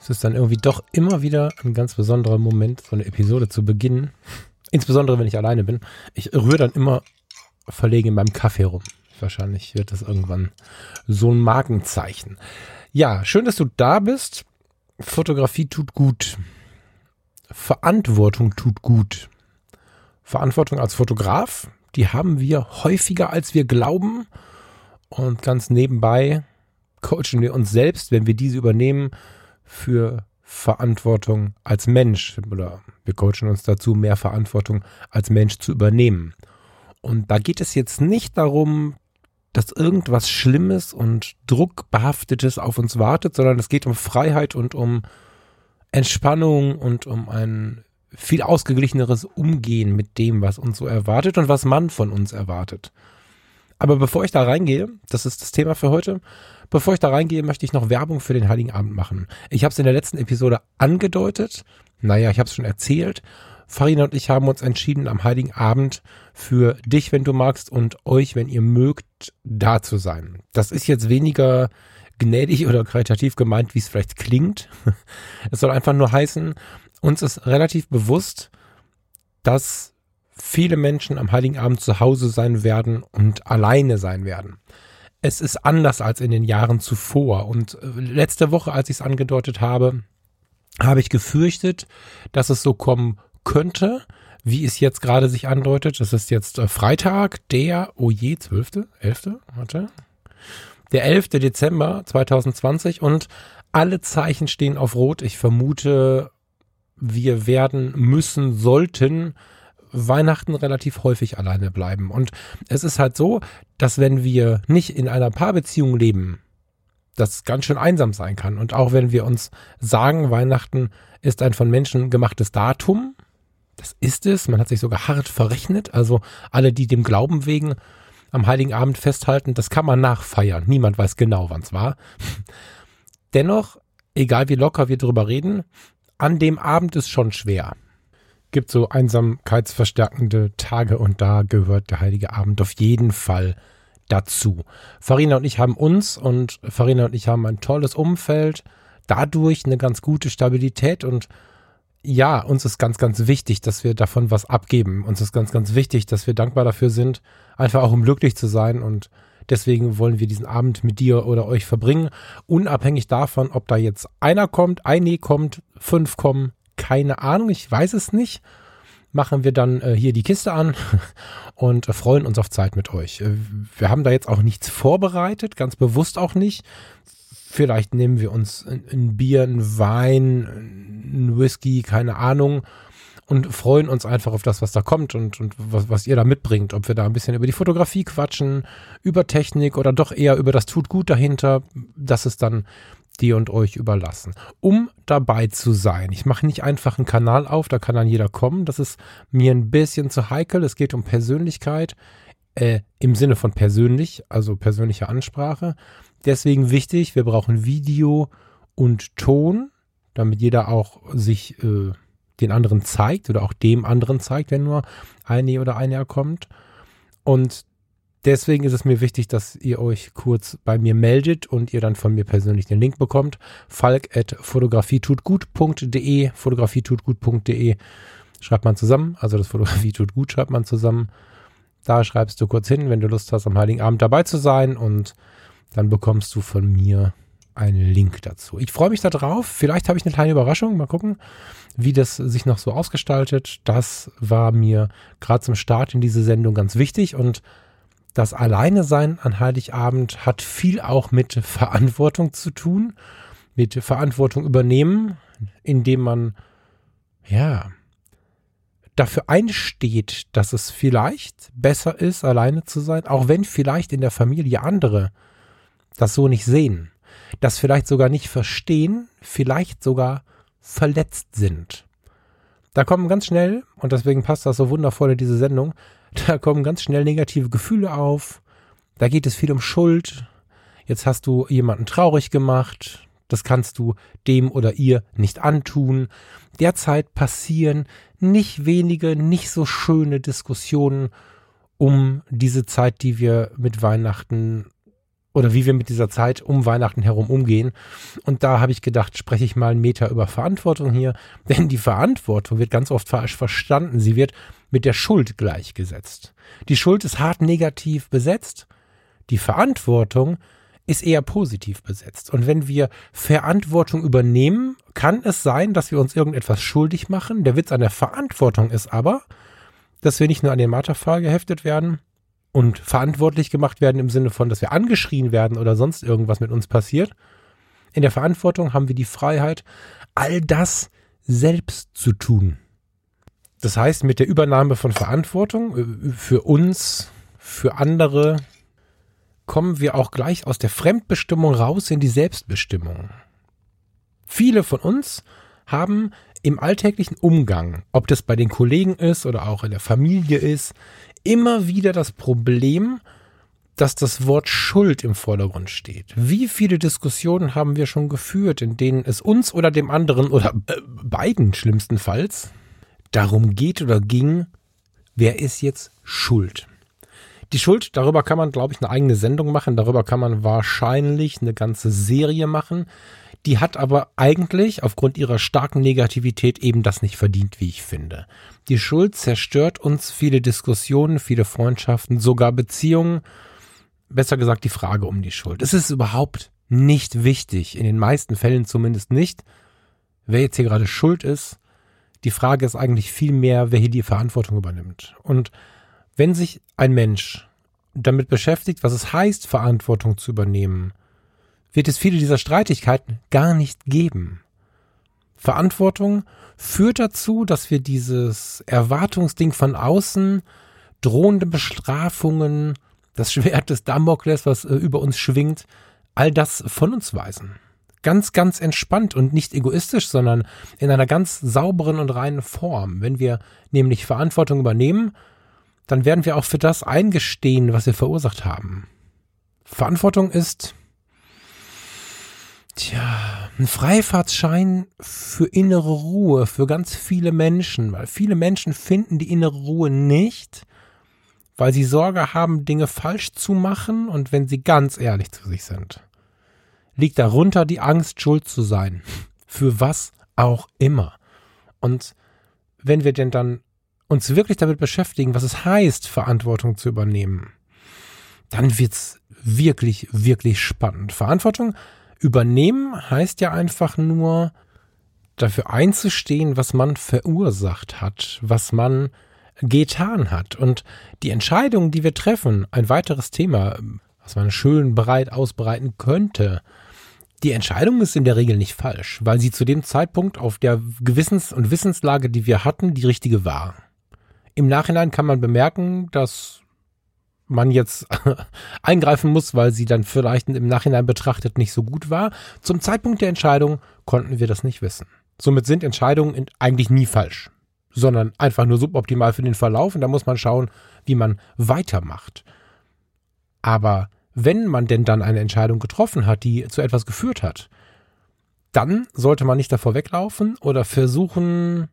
Es ist dann irgendwie doch immer wieder ein ganz besonderer Moment, so eine Episode zu beginnen. Insbesondere, wenn ich alleine bin. Ich rühre dann immer verlegen meinem Kaffee rum. Wahrscheinlich wird das irgendwann so ein Markenzeichen. Ja, schön, dass du da bist. Fotografie tut gut. Verantwortung tut gut. Verantwortung als Fotograf, die haben wir häufiger, als wir glauben. Und ganz nebenbei coachen wir uns selbst, wenn wir diese übernehmen, für Verantwortung als Mensch oder wir coachen uns dazu, mehr Verantwortung als Mensch zu übernehmen. Und da geht es jetzt nicht darum, dass irgendwas Schlimmes und Druckbehaftetes auf uns wartet, sondern es geht um Freiheit und um Entspannung und um ein viel ausgeglicheneres Umgehen mit dem, was uns so erwartet und was man von uns erwartet. Aber bevor ich da reingehe, das ist das Thema für heute, bevor ich da reingehe, möchte ich noch Werbung für den Heiligen Abend machen. Ich habe es in der letzten Episode angedeutet, naja, ich habe es schon erzählt. Farina und ich haben uns entschieden, am Heiligen Abend für dich, wenn du magst, und euch, wenn ihr mögt, da zu sein. Das ist jetzt weniger gnädig oder karitativ gemeint, wie es vielleicht klingt. Es soll einfach nur heißen, uns ist relativ bewusst, dass viele Menschen am Heiligen Abend zu Hause sein werden und alleine sein werden. Es ist anders als in den Jahren zuvor. Und äh, letzte Woche, als ich es angedeutet habe, habe ich gefürchtet, dass es so kommen könnte, wie es jetzt gerade sich andeutet. Es ist jetzt äh, Freitag, der, oh je, 12., 11., warte, der 11. Dezember 2020 und alle Zeichen stehen auf Rot. Ich vermute, wir werden müssen, sollten Weihnachten relativ häufig alleine bleiben. Und es ist halt so, dass wenn wir nicht in einer Paarbeziehung leben, das ganz schön einsam sein kann. Und auch wenn wir uns sagen, Weihnachten ist ein von Menschen gemachtes Datum, das ist es, man hat sich sogar hart verrechnet. Also alle, die dem Glauben wegen am Heiligen Abend festhalten, das kann man nachfeiern. Niemand weiß genau, wann es war. Dennoch, egal wie locker wir drüber reden, an dem Abend ist schon schwer gibt so einsamkeitsverstärkende Tage und da gehört der Heilige Abend auf jeden Fall dazu. Farina und ich haben uns und Farina und ich haben ein tolles Umfeld, dadurch eine ganz gute Stabilität und ja, uns ist ganz, ganz wichtig, dass wir davon was abgeben. Uns ist ganz, ganz wichtig, dass wir dankbar dafür sind, einfach auch um glücklich zu sein und deswegen wollen wir diesen Abend mit dir oder euch verbringen, unabhängig davon, ob da jetzt einer kommt, eine kommt, fünf kommen, keine Ahnung, ich weiß es nicht. Machen wir dann äh, hier die Kiste an und äh, freuen uns auf Zeit mit euch. Äh, wir haben da jetzt auch nichts vorbereitet, ganz bewusst auch nicht. Vielleicht nehmen wir uns ein, ein Bier, ein Wein, ein Whisky, keine Ahnung und freuen uns einfach auf das, was da kommt und, und was, was ihr da mitbringt. Ob wir da ein bisschen über die Fotografie quatschen, über Technik oder doch eher über das Tut gut dahinter. Das ist dann dir und euch überlassen, um dabei zu sein. Ich mache nicht einfach einen Kanal auf, da kann dann jeder kommen. Das ist mir ein bisschen zu heikel. Es geht um Persönlichkeit äh, im Sinne von persönlich, also persönliche Ansprache. Deswegen wichtig, wir brauchen Video und Ton, damit jeder auch sich äh, den anderen zeigt oder auch dem anderen zeigt, wenn nur eine oder einer kommt. Und Deswegen ist es mir wichtig, dass ihr euch kurz bei mir meldet und ihr dann von mir persönlich den Link bekommt. Falk at fotografietutgut.de, fotografietutgut.de schreibt man zusammen, also das Fotografie tut gut schreibt man zusammen. Da schreibst du kurz hin, wenn du Lust hast, am Heiligen Abend dabei zu sein und dann bekommst du von mir einen Link dazu. Ich freue mich darauf. Vielleicht habe ich eine kleine Überraschung. Mal gucken, wie das sich noch so ausgestaltet. Das war mir gerade zum Start in diese Sendung ganz wichtig und das Alleinesein an Heiligabend hat viel auch mit Verantwortung zu tun, mit Verantwortung übernehmen, indem man, ja, dafür einsteht, dass es vielleicht besser ist, alleine zu sein, auch wenn vielleicht in der Familie andere das so nicht sehen, das vielleicht sogar nicht verstehen, vielleicht sogar verletzt sind. Da kommen ganz schnell, und deswegen passt das so wundervoll in diese Sendung, da kommen ganz schnell negative Gefühle auf. Da geht es viel um Schuld. Jetzt hast du jemanden traurig gemacht. Das kannst du dem oder ihr nicht antun. Derzeit passieren nicht wenige, nicht so schöne Diskussionen um diese Zeit, die wir mit Weihnachten oder wie wir mit dieser Zeit um Weihnachten herum umgehen. Und da habe ich gedacht, spreche ich mal einen Meter über Verantwortung hier, denn die Verantwortung wird ganz oft falsch verstanden. Sie wird mit der Schuld gleichgesetzt. Die Schuld ist hart negativ besetzt. Die Verantwortung ist eher positiv besetzt. Und wenn wir Verantwortung übernehmen, kann es sein, dass wir uns irgendetwas schuldig machen. Der Witz an der Verantwortung ist aber, dass wir nicht nur an den Marterpfahl geheftet werden und verantwortlich gemacht werden im Sinne von, dass wir angeschrien werden oder sonst irgendwas mit uns passiert. In der Verantwortung haben wir die Freiheit, all das selbst zu tun. Das heißt, mit der Übernahme von Verantwortung äh, für uns, für andere, kommen wir auch gleich aus der Fremdbestimmung raus in die Selbstbestimmung. Viele von uns haben im alltäglichen Umgang, ob das bei den Kollegen ist oder auch in der Familie ist, immer wieder das Problem, dass das Wort Schuld im Vordergrund steht. Wie viele Diskussionen haben wir schon geführt, in denen es uns oder dem anderen oder beiden schlimmstenfalls darum geht oder ging, wer ist jetzt schuld? Die Schuld, darüber kann man, glaube ich, eine eigene Sendung machen. Darüber kann man wahrscheinlich eine ganze Serie machen. Die hat aber eigentlich aufgrund ihrer starken Negativität eben das nicht verdient, wie ich finde. Die Schuld zerstört uns viele Diskussionen, viele Freundschaften, sogar Beziehungen. Besser gesagt die Frage um die Schuld. Es ist überhaupt nicht wichtig, in den meisten Fällen zumindest nicht, wer jetzt hier gerade schuld ist. Die Frage ist eigentlich viel mehr, wer hier die Verantwortung übernimmt. Und wenn sich ein Mensch damit beschäftigt, was es heißt, Verantwortung zu übernehmen, wird es viele dieser Streitigkeiten gar nicht geben. Verantwortung führt dazu, dass wir dieses Erwartungsding von außen, drohende Bestrafungen, das Schwert des Damokles, was äh, über uns schwingt, all das von uns weisen. Ganz, ganz entspannt und nicht egoistisch, sondern in einer ganz sauberen und reinen Form. Wenn wir nämlich Verantwortung übernehmen, dann werden wir auch für das eingestehen, was wir verursacht haben. Verantwortung ist, tja, ein Freifahrtsschein für innere Ruhe für ganz viele Menschen, weil viele Menschen finden die innere Ruhe nicht, weil sie Sorge haben, Dinge falsch zu machen und wenn sie ganz ehrlich zu sich sind, liegt darunter die Angst, schuld zu sein. Für was auch immer. Und wenn wir denn dann uns wirklich damit beschäftigen, was es heißt, Verantwortung zu übernehmen, dann wird's wirklich, wirklich spannend. Verantwortung übernehmen heißt ja einfach nur dafür einzustehen, was man verursacht hat, was man getan hat. Und die Entscheidungen, die wir treffen, ein weiteres Thema, was man schön breit ausbreiten könnte, die Entscheidung ist in der Regel nicht falsch, weil sie zu dem Zeitpunkt auf der Gewissens- und Wissenslage, die wir hatten, die richtige war. Im Nachhinein kann man bemerken, dass man jetzt eingreifen muss, weil sie dann vielleicht im Nachhinein betrachtet nicht so gut war. Zum Zeitpunkt der Entscheidung konnten wir das nicht wissen. Somit sind Entscheidungen eigentlich nie falsch, sondern einfach nur suboptimal für den Verlauf und da muss man schauen, wie man weitermacht. Aber wenn man denn dann eine Entscheidung getroffen hat, die zu etwas geführt hat, dann sollte man nicht davor weglaufen oder versuchen,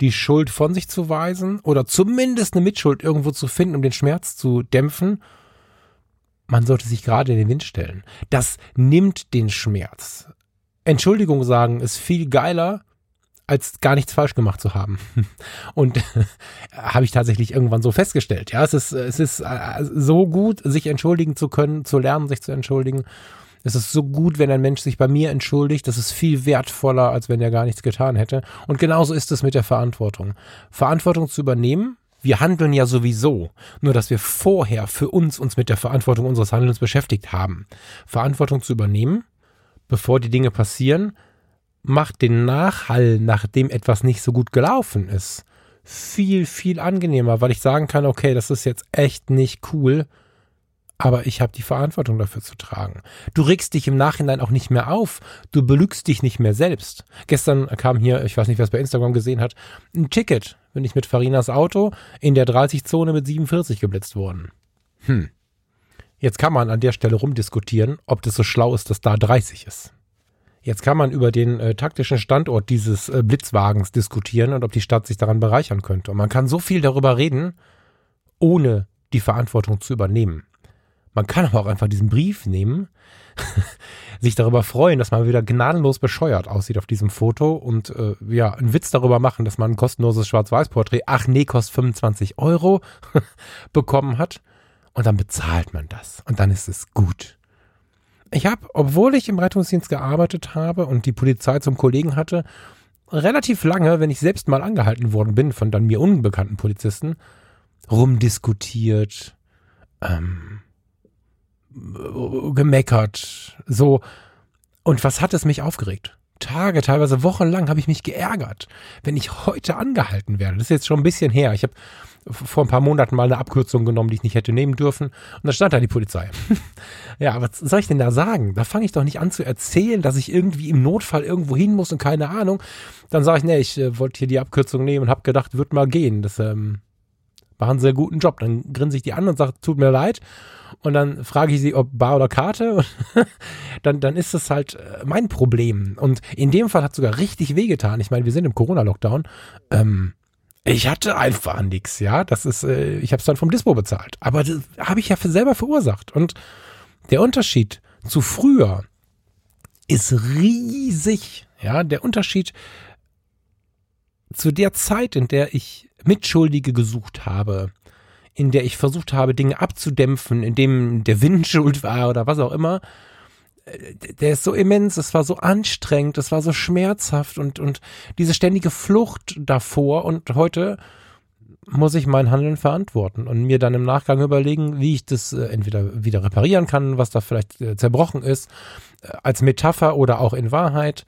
die Schuld von sich zu weisen oder zumindest eine Mitschuld irgendwo zu finden, um den Schmerz zu dämpfen. Man sollte sich gerade in den Wind stellen. Das nimmt den Schmerz. Entschuldigung sagen ist viel geiler, als gar nichts falsch gemacht zu haben. Und habe ich tatsächlich irgendwann so festgestellt. Ja, es ist, es ist äh, so gut, sich entschuldigen zu können, zu lernen, sich zu entschuldigen. Es ist so gut, wenn ein Mensch sich bei mir entschuldigt. Das ist viel wertvoller, als wenn er gar nichts getan hätte. Und genauso ist es mit der Verantwortung. Verantwortung zu übernehmen. Wir handeln ja sowieso. Nur, dass wir vorher für uns uns mit der Verantwortung unseres Handelns beschäftigt haben. Verantwortung zu übernehmen, bevor die Dinge passieren, macht den Nachhall, nachdem etwas nicht so gut gelaufen ist, viel, viel angenehmer, weil ich sagen kann, okay, das ist jetzt echt nicht cool aber ich habe die Verantwortung dafür zu tragen. Du regst dich im Nachhinein auch nicht mehr auf. Du belügst dich nicht mehr selbst. Gestern kam hier, ich weiß nicht, wer es bei Instagram gesehen hat, ein Ticket. Bin ich mit Farinas Auto in der 30-Zone mit 47 geblitzt worden. Hm. Jetzt kann man an der Stelle rumdiskutieren, ob das so schlau ist, dass da 30 ist. Jetzt kann man über den äh, taktischen Standort dieses äh, Blitzwagens diskutieren und ob die Stadt sich daran bereichern könnte. Und man kann so viel darüber reden, ohne die Verantwortung zu übernehmen. Man kann aber auch einfach diesen Brief nehmen, sich darüber freuen, dass man wieder gnadenlos bescheuert aussieht auf diesem Foto und äh, ja, einen Witz darüber machen, dass man ein kostenloses Schwarz-Weiß-Porträt, ach nee, kostet 25 Euro, bekommen hat. Und dann bezahlt man das. Und dann ist es gut. Ich habe, obwohl ich im Rettungsdienst gearbeitet habe und die Polizei zum Kollegen hatte, relativ lange, wenn ich selbst mal angehalten worden bin von dann mir unbekannten Polizisten, rumdiskutiert, ähm, gemeckert, so. Und was hat es mich aufgeregt? Tage, teilweise wochenlang habe ich mich geärgert, wenn ich heute angehalten werde. Das ist jetzt schon ein bisschen her. Ich habe vor ein paar Monaten mal eine Abkürzung genommen, die ich nicht hätte nehmen dürfen. Und da stand da die Polizei. ja, was soll ich denn da sagen? Da fange ich doch nicht an zu erzählen, dass ich irgendwie im Notfall irgendwo hin muss und keine Ahnung. Dann sage ich, nee, ich äh, wollte hier die Abkürzung nehmen und habe gedacht, wird mal gehen. Das ähm, machen einen sehr guten Job. Dann grinse ich die an und sage, tut mir leid. Und dann frage ich sie, ob Bar oder Karte. Und dann, dann ist es halt äh, mein Problem. Und in dem Fall hat es sogar richtig wehgetan. Ich meine, wir sind im Corona-Lockdown. Ähm, ich hatte einfach nichts, ja. Das ist, äh, ich habe es dann vom Dispo bezahlt. Aber das habe ich ja für selber verursacht. Und der Unterschied zu früher ist riesig. Ja, der Unterschied zu der Zeit, in der ich Mitschuldige gesucht habe, in der ich versucht habe, Dinge abzudämpfen, in dem der Wind schuld war oder was auch immer, der ist so immens, es war so anstrengend, es war so schmerzhaft und, und diese ständige Flucht davor und heute muss ich mein Handeln verantworten und mir dann im Nachgang überlegen, wie ich das äh, entweder wieder reparieren kann, was da vielleicht äh, zerbrochen ist, als Metapher oder auch in Wahrheit.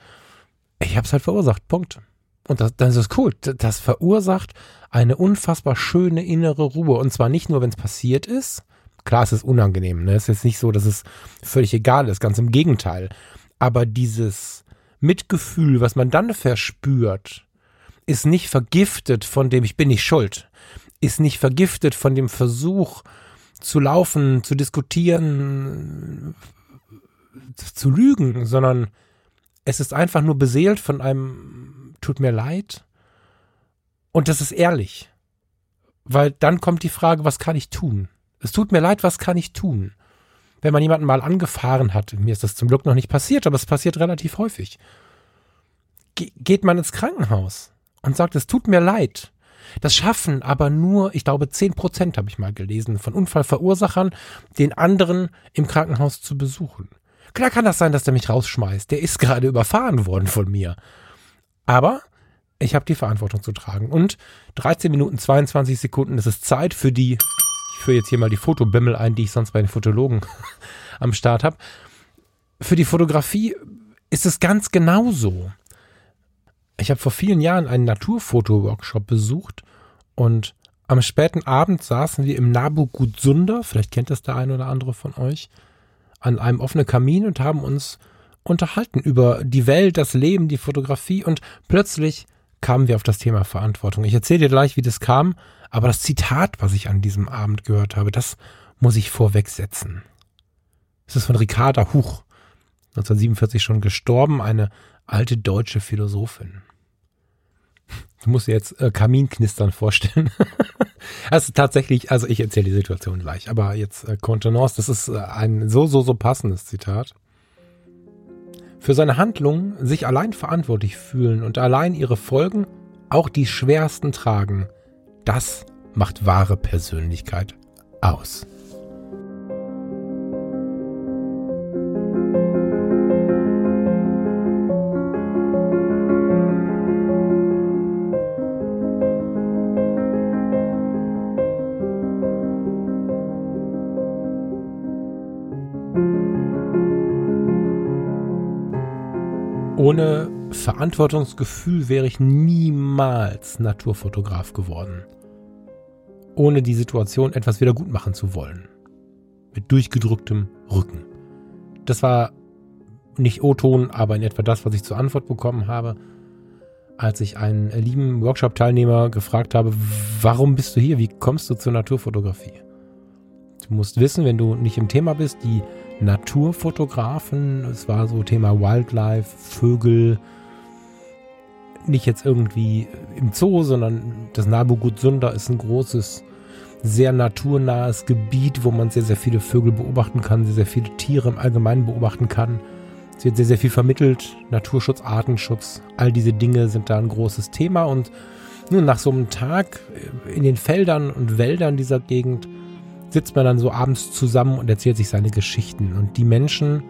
Ich habe es halt verursacht, Punkt. Und das, das ist cool. Das verursacht eine unfassbar schöne innere Ruhe. Und zwar nicht nur, wenn es passiert ist. Klar, es ist unangenehm. Ne? Es ist jetzt nicht so, dass es völlig egal ist. Ganz im Gegenteil. Aber dieses Mitgefühl, was man dann verspürt, ist nicht vergiftet von dem, ich bin nicht schuld. Ist nicht vergiftet von dem Versuch zu laufen, zu diskutieren, zu lügen, sondern es ist einfach nur beseelt von einem tut mir leid. Und das ist ehrlich. Weil dann kommt die Frage, was kann ich tun? Es tut mir leid, was kann ich tun? Wenn man jemanden mal angefahren hat, mir ist das zum Glück noch nicht passiert, aber es passiert relativ häufig, Ge geht man ins Krankenhaus und sagt, es tut mir leid. Das schaffen aber nur, ich glaube, zehn Prozent habe ich mal gelesen, von Unfallverursachern, den anderen im Krankenhaus zu besuchen. Klar kann das sein, dass der mich rausschmeißt. Der ist gerade überfahren worden von mir. Aber ich habe die Verantwortung zu tragen. Und 13 Minuten 22 Sekunden ist es Zeit für die, führe jetzt hier mal die Fotobimmel ein, die ich sonst bei den Fotologen am Start habe. Für die Fotografie ist es ganz genauso. Ich habe vor vielen Jahren einen Naturfoto-Workshop besucht und am späten Abend saßen wir im Nabu Gutsunda, vielleicht kennt das der eine oder andere von euch, an einem offenen Kamin und haben uns unterhalten über die Welt, das Leben, die Fotografie und plötzlich kamen wir auf das Thema Verantwortung. Ich erzähle dir gleich, wie das kam, aber das Zitat, was ich an diesem Abend gehört habe, das muss ich vorwegsetzen. Es ist von Ricarda Huch, 1947 schon gestorben, eine alte deutsche Philosophin. Du musst dir jetzt äh, Kaminknistern vorstellen. also tatsächlich, also ich erzähle die Situation gleich, aber jetzt äh, Contenance, das ist äh, ein so, so, so passendes Zitat für seine Handlungen sich allein verantwortlich fühlen und allein ihre Folgen, auch die schwersten tragen, das macht wahre Persönlichkeit aus. Ohne Verantwortungsgefühl wäre ich niemals Naturfotograf geworden. Ohne die Situation etwas wieder gut machen zu wollen. mit durchgedrücktem Rücken. Das war nicht O-Ton, aber in etwa das, was ich zur Antwort bekommen habe, als ich einen lieben Workshop-Teilnehmer gefragt habe, warum bist du hier? Wie kommst du zur Naturfotografie? Du musst wissen, wenn du nicht im Thema bist, die Naturfotografen, es war so Thema Wildlife, Vögel, nicht jetzt irgendwie im Zoo, sondern das Nabugut Sunda ist ein großes, sehr naturnahes Gebiet, wo man sehr, sehr viele Vögel beobachten kann, sehr, sehr viele Tiere im Allgemeinen beobachten kann. Es wird sehr, sehr viel vermittelt. Naturschutz, Artenschutz, all diese Dinge sind da ein großes Thema. Und nun, nach so einem Tag in den Feldern und Wäldern dieser Gegend sitzt man dann so abends zusammen und erzählt sich seine Geschichten. Und die Menschen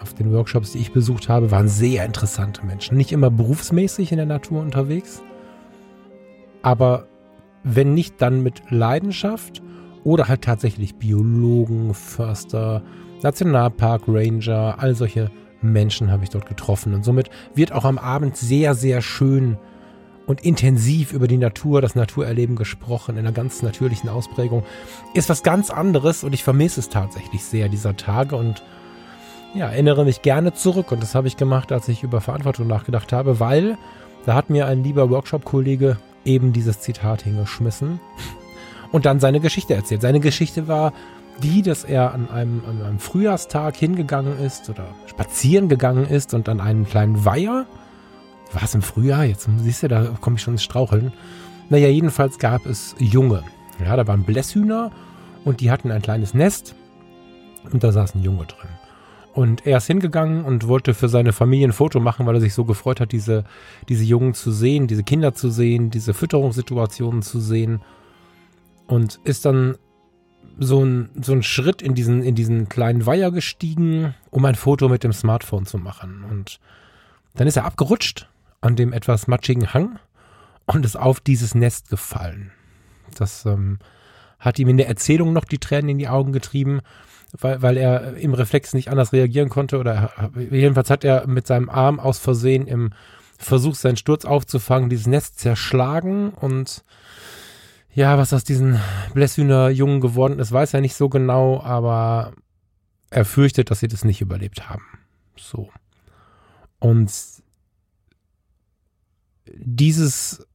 auf den Workshops, die ich besucht habe, waren sehr interessante Menschen. Nicht immer berufsmäßig in der Natur unterwegs, aber wenn nicht, dann mit Leidenschaft oder halt tatsächlich Biologen, Förster, Nationalpark Ranger, all solche Menschen habe ich dort getroffen. Und somit wird auch am Abend sehr, sehr schön und intensiv über die Natur, das Naturerleben gesprochen, in einer ganz natürlichen Ausprägung. Ist was ganz anderes und ich vermisse es tatsächlich sehr dieser Tage und ja, erinnere mich gerne zurück. Und das habe ich gemacht, als ich über Verantwortung nachgedacht habe, weil da hat mir ein lieber Workshop-Kollege eben dieses Zitat hingeschmissen und dann seine Geschichte erzählt. Seine Geschichte war die, dass er an einem, an einem Frühjahrstag hingegangen ist oder spazieren gegangen ist und an einen kleinen Weiher. War es im Frühjahr? Jetzt siehst du, da komme ich schon ins Straucheln. Naja, jedenfalls gab es Junge. Ja, da waren Blässhühner und die hatten ein kleines Nest und da saß ein Junge drin. Und er ist hingegangen und wollte für seine Familie ein Foto machen, weil er sich so gefreut hat, diese, diese Jungen zu sehen, diese Kinder zu sehen, diese Fütterungssituationen zu sehen. Und ist dann so ein, so ein Schritt in diesen, in diesen kleinen Weiher gestiegen, um ein Foto mit dem Smartphone zu machen. Und dann ist er abgerutscht an dem etwas matschigen Hang und ist auf dieses Nest gefallen. Das ähm, hat ihm in der Erzählung noch die Tränen in die Augen getrieben, weil, weil er im Reflex nicht anders reagieren konnte. Oder jedenfalls hat er mit seinem Arm aus Versehen im Versuch, seinen Sturz aufzufangen, dieses Nest zerschlagen und ja, was aus diesen Blesshühner Jungen geworden ist, weiß er nicht so genau, aber er fürchtet, dass sie das nicht überlebt haben. So. Und dieses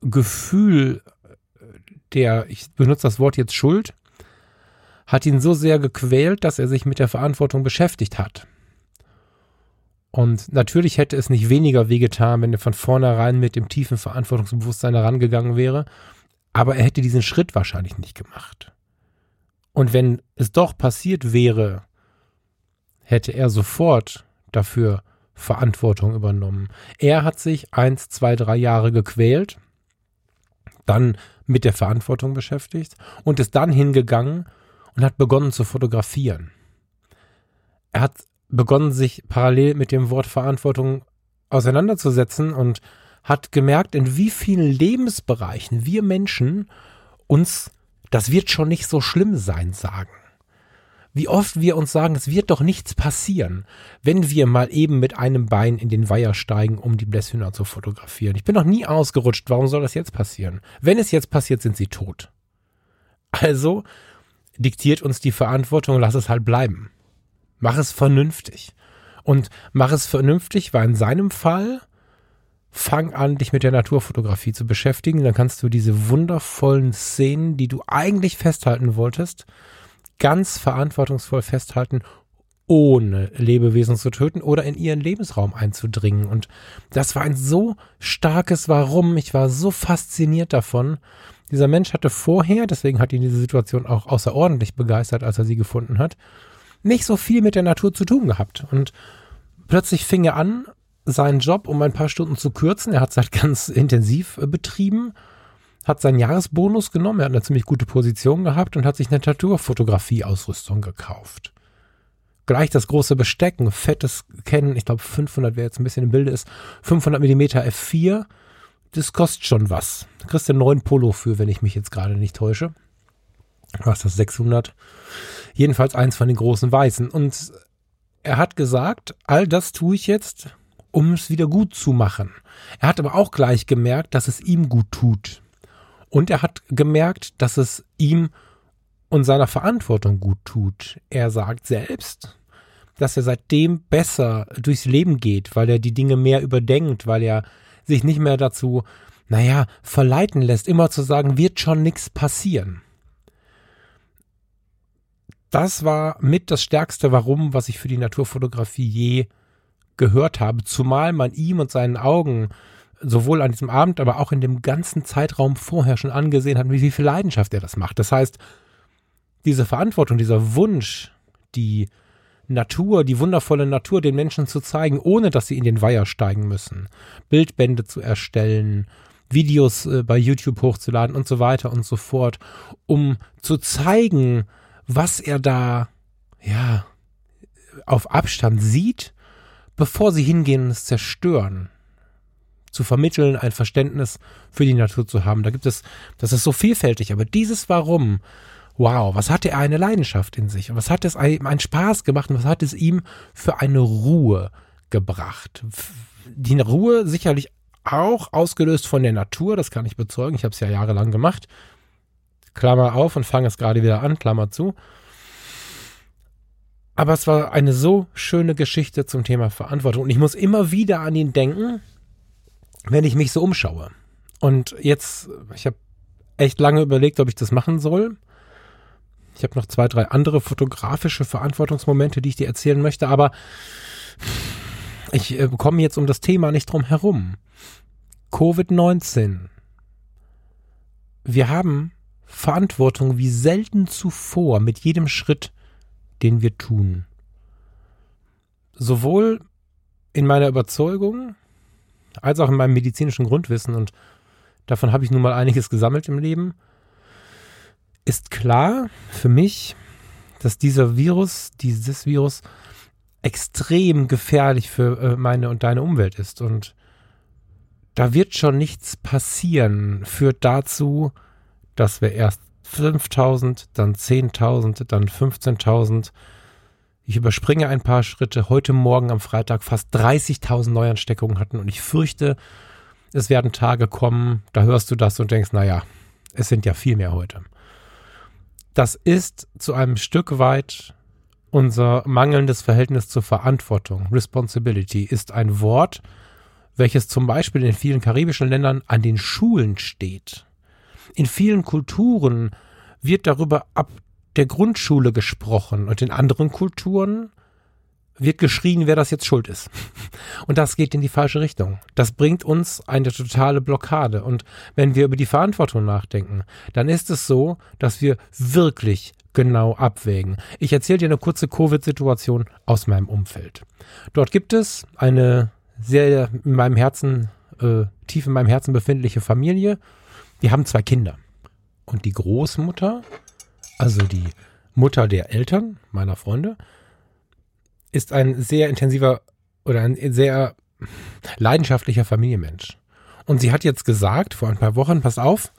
Gefühl der, ich benutze das Wort jetzt Schuld, hat ihn so sehr gequält, dass er sich mit der Verantwortung beschäftigt hat. Und natürlich hätte es nicht weniger wehgetan, wenn er von vornherein mit dem tiefen Verantwortungsbewusstsein herangegangen wäre aber er hätte diesen Schritt wahrscheinlich nicht gemacht. Und wenn es doch passiert wäre, hätte er sofort dafür Verantwortung übernommen. Er hat sich eins, zwei, drei Jahre gequält, dann mit der Verantwortung beschäftigt und ist dann hingegangen und hat begonnen zu fotografieren. Er hat begonnen, sich parallel mit dem Wort Verantwortung auseinanderzusetzen und hat gemerkt, in wie vielen Lebensbereichen wir Menschen uns, das wird schon nicht so schlimm sein, sagen. Wie oft wir uns sagen, es wird doch nichts passieren, wenn wir mal eben mit einem Bein in den Weiher steigen, um die Blässhühner zu fotografieren. Ich bin noch nie ausgerutscht, warum soll das jetzt passieren? Wenn es jetzt passiert, sind sie tot. Also diktiert uns die Verantwortung, lass es halt bleiben. Mach es vernünftig. Und mach es vernünftig war in seinem Fall fang an, dich mit der Naturfotografie zu beschäftigen. Dann kannst du diese wundervollen Szenen, die du eigentlich festhalten wolltest, ganz verantwortungsvoll festhalten, ohne Lebewesen zu töten oder in ihren Lebensraum einzudringen. Und das war ein so starkes Warum. Ich war so fasziniert davon. Dieser Mensch hatte vorher, deswegen hat ihn diese Situation auch außerordentlich begeistert, als er sie gefunden hat, nicht so viel mit der Natur zu tun gehabt. Und plötzlich fing er an, seinen Job um ein paar Stunden zu kürzen. Er hat es halt ganz intensiv äh, betrieben, hat seinen Jahresbonus genommen, er hat eine ziemlich gute Position gehabt und hat sich eine Naturfotografie-Ausrüstung gekauft. Gleich das große Besteck, ein fettes Canon, ich glaube 500, wer jetzt ein bisschen im Bilde ist, 500 mm f4, das kostet schon was. Da kriegst du einen neuen Polo für, wenn ich mich jetzt gerade nicht täusche. Was ist das, 600? Jedenfalls eins von den großen Weißen. Und er hat gesagt, all das tue ich jetzt, um es wieder gut zu machen. Er hat aber auch gleich gemerkt, dass es ihm gut tut. Und er hat gemerkt, dass es ihm und seiner Verantwortung gut tut. Er sagt selbst, dass er seitdem besser durchs Leben geht, weil er die Dinge mehr überdenkt, weil er sich nicht mehr dazu, naja, verleiten lässt, immer zu sagen, wird schon nichts passieren. Das war mit das stärkste Warum, was ich für die Naturfotografie je gehört habe, zumal man ihm und seinen Augen sowohl an diesem Abend, aber auch in dem ganzen Zeitraum vorher schon angesehen hat, wie viel Leidenschaft er das macht. Das heißt, diese Verantwortung, dieser Wunsch, die Natur, die wundervolle Natur den Menschen zu zeigen, ohne dass sie in den Weiher steigen müssen, Bildbände zu erstellen, Videos äh, bei YouTube hochzuladen und so weiter und so fort, um zu zeigen, was er da, ja, auf Abstand sieht, bevor sie hingehen und es zerstören. Zu vermitteln, ein Verständnis für die Natur zu haben. Da gibt es, das ist so vielfältig, aber dieses Warum, wow, was hatte er eine Leidenschaft in sich was hat es ihm einen Spaß gemacht und was hat es ihm für eine Ruhe gebracht. Die Ruhe sicherlich auch ausgelöst von der Natur, das kann ich bezeugen, ich habe es ja jahrelang gemacht. Klammer auf und fange es gerade wieder an, Klammer zu. Aber es war eine so schöne Geschichte zum Thema Verantwortung und ich muss immer wieder an ihn denken, wenn ich mich so umschaue. Und jetzt, ich habe echt lange überlegt, ob ich das machen soll. Ich habe noch zwei, drei andere fotografische Verantwortungsmomente, die ich dir erzählen möchte, aber ich äh, komme jetzt um das Thema nicht drum herum. Covid-19. Wir haben Verantwortung wie selten zuvor mit jedem Schritt, den wir tun. Sowohl in meiner Überzeugung als auch in meinem medizinischen Grundwissen und davon habe ich nun mal einiges gesammelt im Leben ist klar für mich, dass dieser Virus, dieses Virus extrem gefährlich für äh, meine und deine Umwelt ist. Und da wird schon nichts passieren, führt dazu, dass wir erst 5000, dann 10.000, dann 15.000. Ich überspringe ein paar Schritte. Heute Morgen am Freitag fast 30.000 Neuansteckungen hatten und ich fürchte, es werden Tage kommen, da hörst du das und denkst, naja, es sind ja viel mehr heute das ist zu einem Stück weit unser mangelndes Verhältnis zur Verantwortung. Responsibility ist ein Wort, welches zum Beispiel in vielen karibischen Ländern an den Schulen steht. In vielen Kulturen wird darüber ab der Grundschule gesprochen und in anderen Kulturen wird geschrien, wer das jetzt schuld ist. Und das geht in die falsche Richtung. Das bringt uns eine totale Blockade. Und wenn wir über die Verantwortung nachdenken, dann ist es so, dass wir wirklich genau abwägen. Ich erzähle dir eine kurze Covid-Situation aus meinem Umfeld. Dort gibt es eine sehr in meinem Herzen, äh, tief in meinem Herzen befindliche Familie. Die haben zwei Kinder. Und die Großmutter, also die Mutter der Eltern meiner Freunde, ist ein sehr intensiver oder ein sehr leidenschaftlicher Familienmensch. Und sie hat jetzt gesagt, vor ein paar Wochen, pass auf,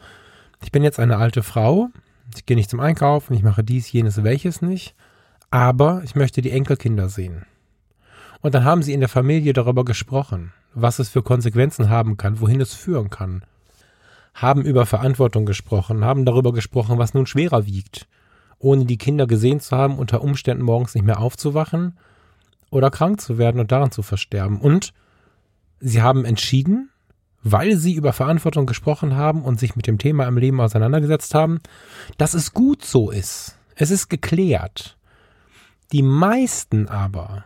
ich bin jetzt eine alte Frau, ich gehe nicht zum Einkaufen, ich mache dies, jenes, welches nicht, aber ich möchte die Enkelkinder sehen. Und dann haben sie in der Familie darüber gesprochen, was es für Konsequenzen haben kann, wohin es führen kann. Haben über Verantwortung gesprochen, haben darüber gesprochen, was nun schwerer wiegt, ohne die Kinder gesehen zu haben, unter Umständen morgens nicht mehr aufzuwachen oder krank zu werden und daran zu versterben. Und sie haben entschieden, weil sie über Verantwortung gesprochen haben und sich mit dem Thema im Leben auseinandergesetzt haben, dass es gut so ist. Es ist geklärt. Die meisten aber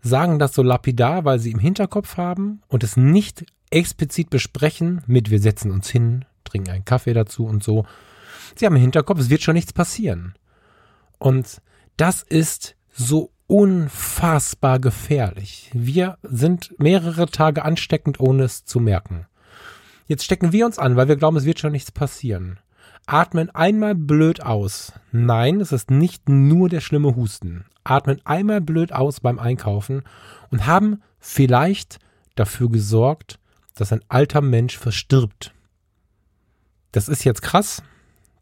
sagen das so lapidar, weil sie im Hinterkopf haben und es nicht explizit besprechen mit wir setzen uns hin, trinken einen Kaffee dazu und so. Sie haben im Hinterkopf, es wird schon nichts passieren. Und das ist so unfassbar gefährlich. Wir sind mehrere Tage ansteckend, ohne es zu merken. Jetzt stecken wir uns an, weil wir glauben, es wird schon nichts passieren. Atmen einmal blöd aus. Nein, es ist nicht nur der schlimme Husten. Atmen einmal blöd aus beim Einkaufen und haben vielleicht dafür gesorgt, dass ein alter Mensch verstirbt. Das ist jetzt krass.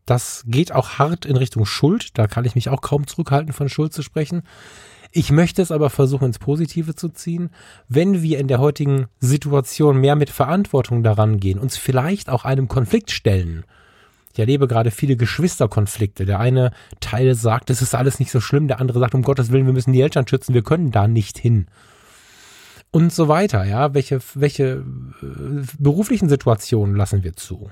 Das geht auch hart in Richtung Schuld. Da kann ich mich auch kaum zurückhalten, von Schuld zu sprechen. Ich möchte es aber versuchen, ins Positive zu ziehen. Wenn wir in der heutigen Situation mehr mit Verantwortung daran gehen, uns vielleicht auch einem Konflikt stellen. Ich erlebe gerade viele Geschwisterkonflikte. Der eine Teil sagt, es ist alles nicht so schlimm, der andere sagt, um Gottes Willen, wir müssen die Eltern schützen, wir können da nicht hin. Und so weiter, ja. Welche, welche äh, beruflichen Situationen lassen wir zu?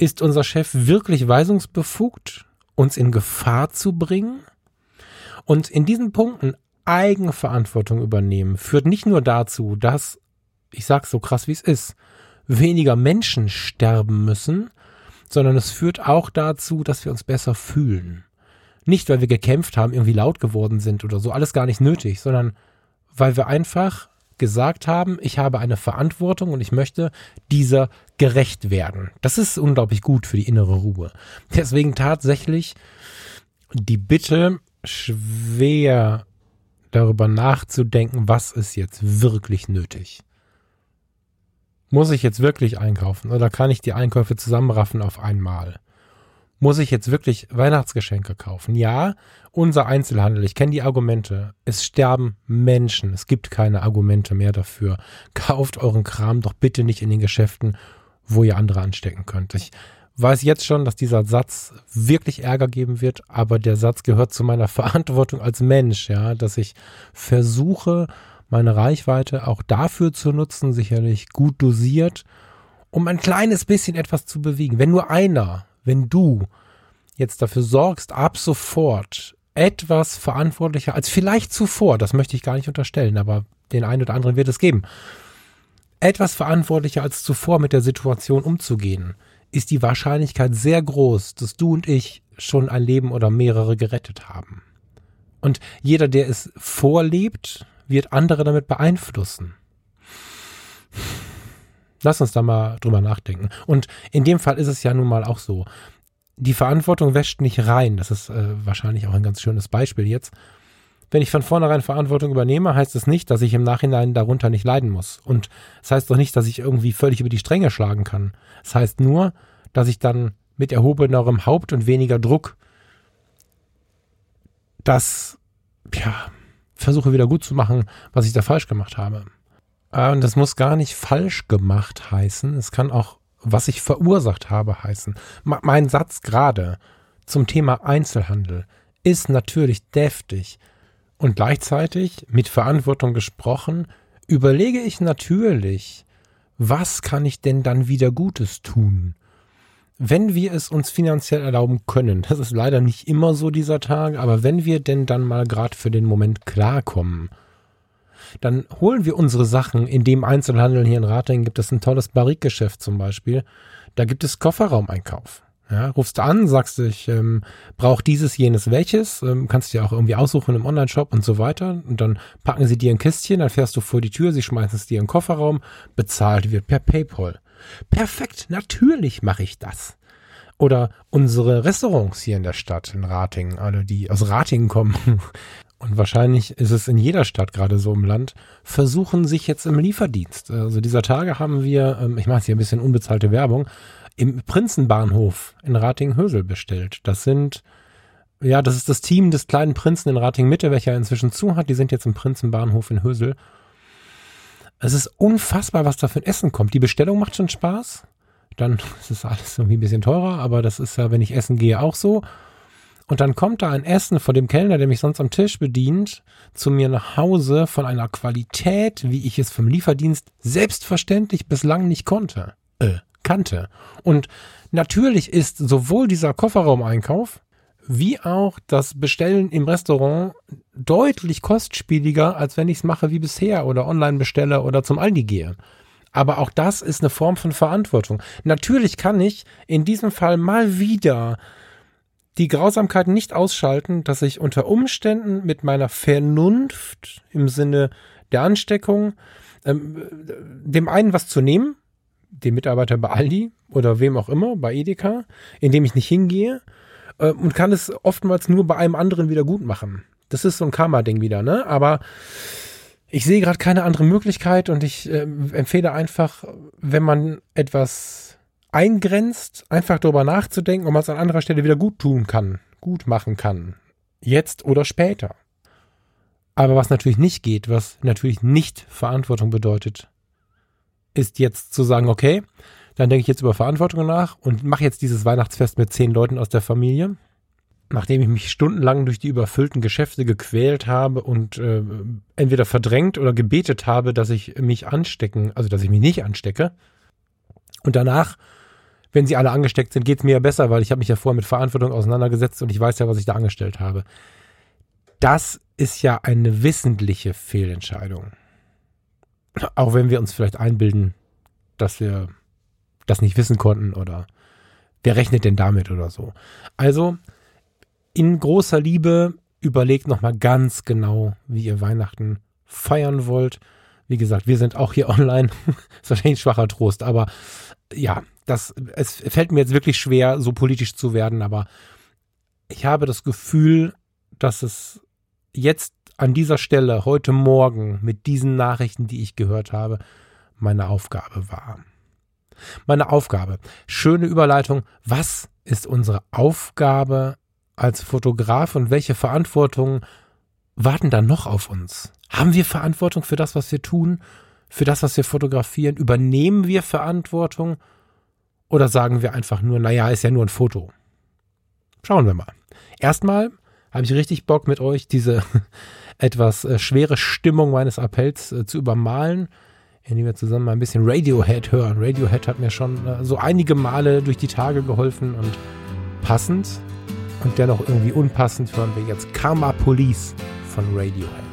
Ist unser Chef wirklich weisungsbefugt, uns in Gefahr zu bringen? Und in diesen Punkten Eigenverantwortung übernehmen führt nicht nur dazu, dass, ich sag's so krass wie es ist, weniger Menschen sterben müssen, sondern es führt auch dazu, dass wir uns besser fühlen. Nicht, weil wir gekämpft haben, irgendwie laut geworden sind oder so, alles gar nicht nötig, sondern weil wir einfach gesagt haben, ich habe eine Verantwortung und ich möchte dieser gerecht werden. Das ist unglaublich gut für die innere Ruhe. Deswegen tatsächlich die Bitte, schwer darüber nachzudenken, was ist jetzt wirklich nötig. Muss ich jetzt wirklich einkaufen oder kann ich die Einkäufe zusammenraffen auf einmal? Muss ich jetzt wirklich Weihnachtsgeschenke kaufen? Ja, unser Einzelhandel, ich kenne die Argumente. Es sterben Menschen. Es gibt keine Argumente mehr dafür. Kauft euren Kram doch bitte nicht in den Geschäften, wo ihr andere anstecken könnt. Ich weiß jetzt schon, dass dieser Satz wirklich Ärger geben wird, aber der Satz gehört zu meiner Verantwortung als Mensch, ja, dass ich versuche, meine Reichweite auch dafür zu nutzen, sicherlich gut dosiert, um ein kleines bisschen etwas zu bewegen. Wenn nur einer, wenn du jetzt dafür sorgst, ab sofort etwas verantwortlicher als vielleicht zuvor, das möchte ich gar nicht unterstellen, aber den einen oder anderen wird es geben, etwas verantwortlicher als zuvor mit der Situation umzugehen, ist die Wahrscheinlichkeit sehr groß, dass du und ich schon ein Leben oder mehrere gerettet haben. Und jeder, der es vorlebt, wird andere damit beeinflussen. Lass uns da mal drüber nachdenken. Und in dem Fall ist es ja nun mal auch so. Die Verantwortung wäscht nicht rein. Das ist äh, wahrscheinlich auch ein ganz schönes Beispiel jetzt. Wenn ich von vornherein Verantwortung übernehme, heißt es nicht, dass ich im Nachhinein darunter nicht leiden muss. Und es das heißt doch nicht, dass ich irgendwie völlig über die Stränge schlagen kann. Es das heißt nur, dass ich dann mit erhobenerem Haupt und weniger Druck das, ja, versuche wieder gut zu machen, was ich da falsch gemacht habe. Äh, und das muss gar nicht falsch gemacht heißen. Es kann auch, was ich verursacht habe, heißen. Mein Satz gerade zum Thema Einzelhandel ist natürlich deftig. Und gleichzeitig, mit Verantwortung gesprochen, überlege ich natürlich, was kann ich denn dann wieder Gutes tun? wenn wir es uns finanziell erlauben können, das ist leider nicht immer so dieser Tag, aber wenn wir denn dann mal gerade für den Moment klarkommen, dann holen wir unsere Sachen. In dem Einzelhandel hier in Ratingen gibt es ein tolles Barrikgeschäft zum Beispiel. Da gibt es Kofferraumeinkauf. Ja, rufst du an, sagst du, ich ähm, brauche dieses, jenes, welches, ähm, kannst du dir auch irgendwie aussuchen im Online-Shop und so weiter. Und dann packen sie dir ein Kistchen, dann fährst du vor die Tür, sie schmeißen es dir in den Kofferraum, bezahlt wird per PayPal. Perfekt, natürlich mache ich das. Oder unsere Restaurants hier in der Stadt, in Ratingen, alle, die aus Ratingen kommen. Und wahrscheinlich ist es in jeder Stadt, gerade so im Land, versuchen sich jetzt im Lieferdienst. Also dieser Tage haben wir, ähm, ich mache jetzt hier ein bisschen unbezahlte Werbung, im Prinzenbahnhof in Ratingen-Hösel bestellt. Das sind, ja, das ist das Team des kleinen Prinzen in Ratingen-Mitte, welcher inzwischen zu hat. Die sind jetzt im Prinzenbahnhof in Hösel. Es ist unfassbar, was da für ein Essen kommt. Die Bestellung macht schon Spaß. Dann ist es alles irgendwie ein bisschen teurer, aber das ist ja, wenn ich essen gehe, auch so. Und dann kommt da ein Essen von dem Kellner, der mich sonst am Tisch bedient, zu mir nach Hause von einer Qualität, wie ich es vom Lieferdienst selbstverständlich bislang nicht konnte, äh, kannte. Und natürlich ist sowohl dieser Kofferraumeinkauf wie auch das Bestellen im Restaurant deutlich kostspieliger, als wenn ich es mache wie bisher oder online bestelle oder zum Aldi gehe. Aber auch das ist eine Form von Verantwortung. Natürlich kann ich in diesem Fall mal wieder die Grausamkeit nicht ausschalten, dass ich unter Umständen mit meiner Vernunft im Sinne der Ansteckung ähm, dem einen was zu nehmen, dem Mitarbeiter bei Aldi oder wem auch immer, bei Edeka, indem ich nicht hingehe äh, und kann es oftmals nur bei einem anderen wieder gut machen. Das ist so ein Karma-Ding wieder, ne? Aber ich sehe gerade keine andere Möglichkeit und ich äh, empfehle einfach, wenn man etwas eingrenzt, einfach darüber nachzudenken, ob man es an anderer Stelle wieder gut tun kann, gut machen kann. Jetzt oder später. Aber was natürlich nicht geht, was natürlich nicht Verantwortung bedeutet, ist jetzt zu sagen, okay, dann denke ich jetzt über Verantwortung nach und mache jetzt dieses Weihnachtsfest mit zehn Leuten aus der Familie. Nachdem ich mich stundenlang durch die überfüllten Geschäfte gequält habe und äh, entweder verdrängt oder gebetet habe, dass ich mich anstecken, also dass ich mich nicht anstecke. Und danach, wenn sie alle angesteckt sind, geht es mir ja besser, weil ich habe mich ja vorher mit Verantwortung auseinandergesetzt und ich weiß ja, was ich da angestellt habe. Das ist ja eine wissentliche Fehlentscheidung. Auch wenn wir uns vielleicht einbilden, dass wir das nicht wissen konnten oder wer rechnet denn damit oder so. Also in großer Liebe überlegt nochmal ganz genau, wie ihr Weihnachten feiern wollt. Wie gesagt, wir sind auch hier online. ist wahrscheinlich ein schwacher Trost, aber ja, das, es fällt mir jetzt wirklich schwer, so politisch zu werden, aber ich habe das Gefühl, dass es jetzt an dieser Stelle, heute Morgen, mit diesen Nachrichten, die ich gehört habe, meine Aufgabe war meine Aufgabe. Schöne Überleitung. Was ist unsere Aufgabe als Fotograf und welche Verantwortung warten da noch auf uns? Haben wir Verantwortung für das, was wir tun? Für das, was wir fotografieren? Übernehmen wir Verantwortung? Oder sagen wir einfach nur, naja, ist ja nur ein Foto? Schauen wir mal. Erstmal habe ich richtig Bock mit euch diese etwas äh, schwere Stimmung meines Appells äh, zu übermalen indem wir zusammen mal ein bisschen Radiohead hören. Radiohead hat mir schon äh, so einige Male durch die Tage geholfen und passend und dennoch irgendwie unpassend hören wir jetzt Karma Police von Radiohead.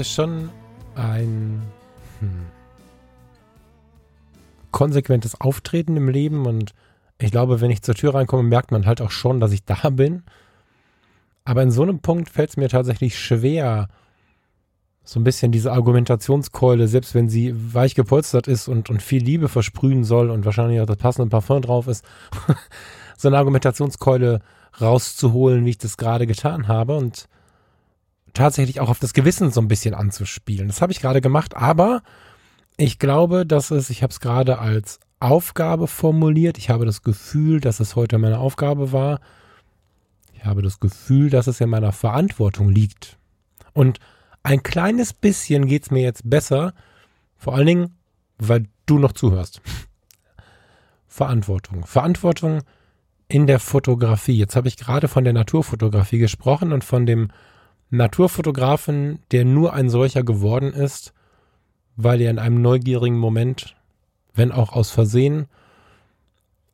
Jetzt schon ein hm, konsequentes Auftreten im Leben und ich glaube, wenn ich zur Tür reinkomme, merkt man halt auch schon, dass ich da bin. Aber in so einem Punkt fällt es mir tatsächlich schwer, so ein bisschen diese Argumentationskeule, selbst wenn sie weich gepolstert ist und, und viel Liebe versprühen soll und wahrscheinlich auch das passende Parfum drauf ist, so eine Argumentationskeule rauszuholen, wie ich das gerade getan habe. Und tatsächlich auch auf das Gewissen so ein bisschen anzuspielen. Das habe ich gerade gemacht, aber ich glaube, dass es, ich habe es gerade als Aufgabe formuliert. Ich habe das Gefühl, dass es heute meine Aufgabe war. Ich habe das Gefühl, dass es in meiner Verantwortung liegt. Und ein kleines bisschen geht es mir jetzt besser, vor allen Dingen, weil du noch zuhörst. Verantwortung. Verantwortung in der Fotografie. Jetzt habe ich gerade von der Naturfotografie gesprochen und von dem Naturfotografen, der nur ein solcher geworden ist, weil er in einem neugierigen Moment, wenn auch aus Versehen,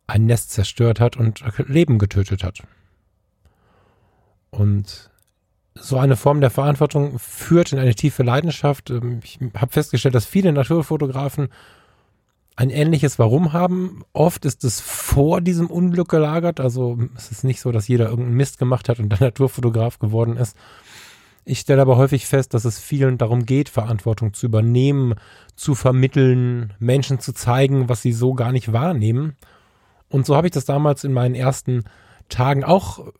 ein Nest zerstört hat und Leben getötet hat. Und so eine Form der Verantwortung führt in eine tiefe Leidenschaft. Ähm, ich habe festgestellt, dass viele Naturfotografen ein ähnliches Warum haben. Oft ist es vor diesem Unglück gelagert. Also es ist nicht so, dass jeder irgendeinen Mist gemacht hat und dann Naturfotograf geworden ist. Ich stelle aber häufig fest, dass es vielen darum geht, Verantwortung zu übernehmen, zu vermitteln, Menschen zu zeigen, was sie so gar nicht wahrnehmen. Und so habe ich das damals in meinen ersten Tagen auch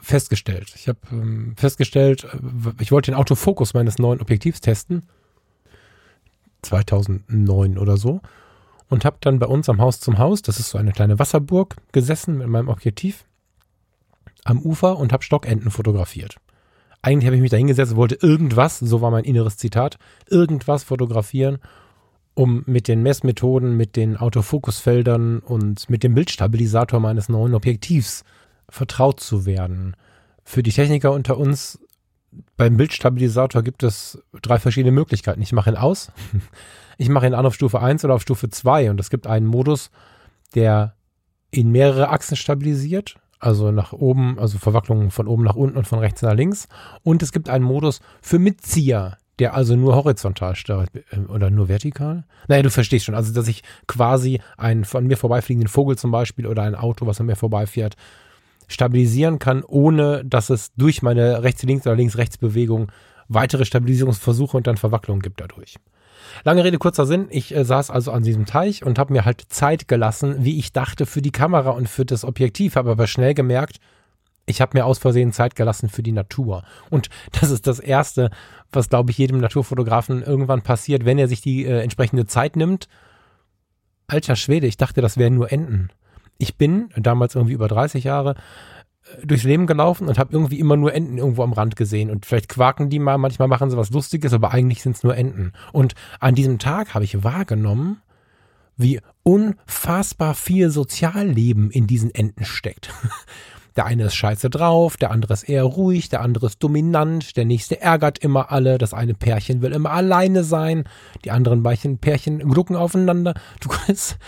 festgestellt. Ich habe ähm, festgestellt, äh, ich wollte den Autofokus meines neuen Objektivs testen. 2009 oder so und habe dann bei uns am Haus zum Haus, das ist so eine kleine Wasserburg, gesessen mit meinem Objektiv am Ufer und habe Stockenten fotografiert. Eigentlich habe ich mich da hingesetzt und wollte irgendwas, so war mein inneres Zitat, irgendwas fotografieren, um mit den Messmethoden, mit den Autofokusfeldern und mit dem Bildstabilisator meines neuen Objektivs vertraut zu werden. Für die Techniker unter uns, beim Bildstabilisator gibt es drei verschiedene Möglichkeiten. Ich mache ihn aus. Ich mache ihn an auf Stufe 1 oder auf Stufe 2 und es gibt einen Modus, der in mehrere Achsen stabilisiert, also nach oben, also Verwacklungen von oben nach unten und von rechts nach links. Und es gibt einen Modus für Mitzieher, der also nur horizontal äh, oder nur vertikal. Naja, du verstehst schon, also dass ich quasi einen von mir vorbeifliegenden Vogel zum Beispiel oder ein Auto, was an mir vorbeifährt, stabilisieren kann, ohne dass es durch meine rechts-links oder links-rechts-Bewegung weitere Stabilisierungsversuche und dann Verwacklungen gibt dadurch. Lange Rede, kurzer Sinn. Ich äh, saß also an diesem Teich und habe mir halt Zeit gelassen, wie ich dachte, für die Kamera und für das Objektiv, habe aber schnell gemerkt, ich habe mir aus Versehen Zeit gelassen für die Natur. Und das ist das Erste, was, glaube ich, jedem Naturfotografen irgendwann passiert, wenn er sich die äh, entsprechende Zeit nimmt. Alter Schwede, ich dachte, das wären nur Enten. Ich bin damals irgendwie über 30 Jahre durchs Leben gelaufen und habe irgendwie immer nur Enten irgendwo am Rand gesehen. Und vielleicht quaken die mal, manchmal machen sie was Lustiges, aber eigentlich sind es nur Enten. Und an diesem Tag habe ich wahrgenommen, wie unfassbar viel Sozialleben in diesen Enten steckt. Der eine ist scheiße drauf, der andere ist eher ruhig, der andere ist dominant, der nächste ärgert immer alle, das eine Pärchen will immer alleine sein, die anderen beiden Pärchen glucken aufeinander. Du kannst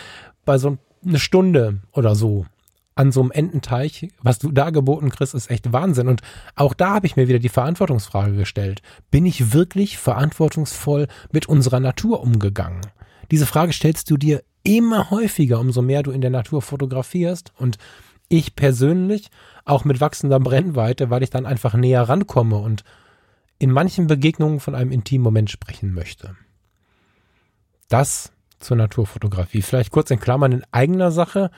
bei so einer Stunde oder so an so einem Ententeich, was du da geboten kriegst, ist echt Wahnsinn. Und auch da habe ich mir wieder die Verantwortungsfrage gestellt. Bin ich wirklich verantwortungsvoll mit unserer Natur umgegangen? Diese Frage stellst du dir immer häufiger, umso mehr du in der Natur fotografierst. Und ich persönlich, auch mit wachsender Brennweite, weil ich dann einfach näher rankomme und in manchen Begegnungen von einem intimen Moment sprechen möchte. Das zur Naturfotografie. Vielleicht kurz in Klammern in eigener Sache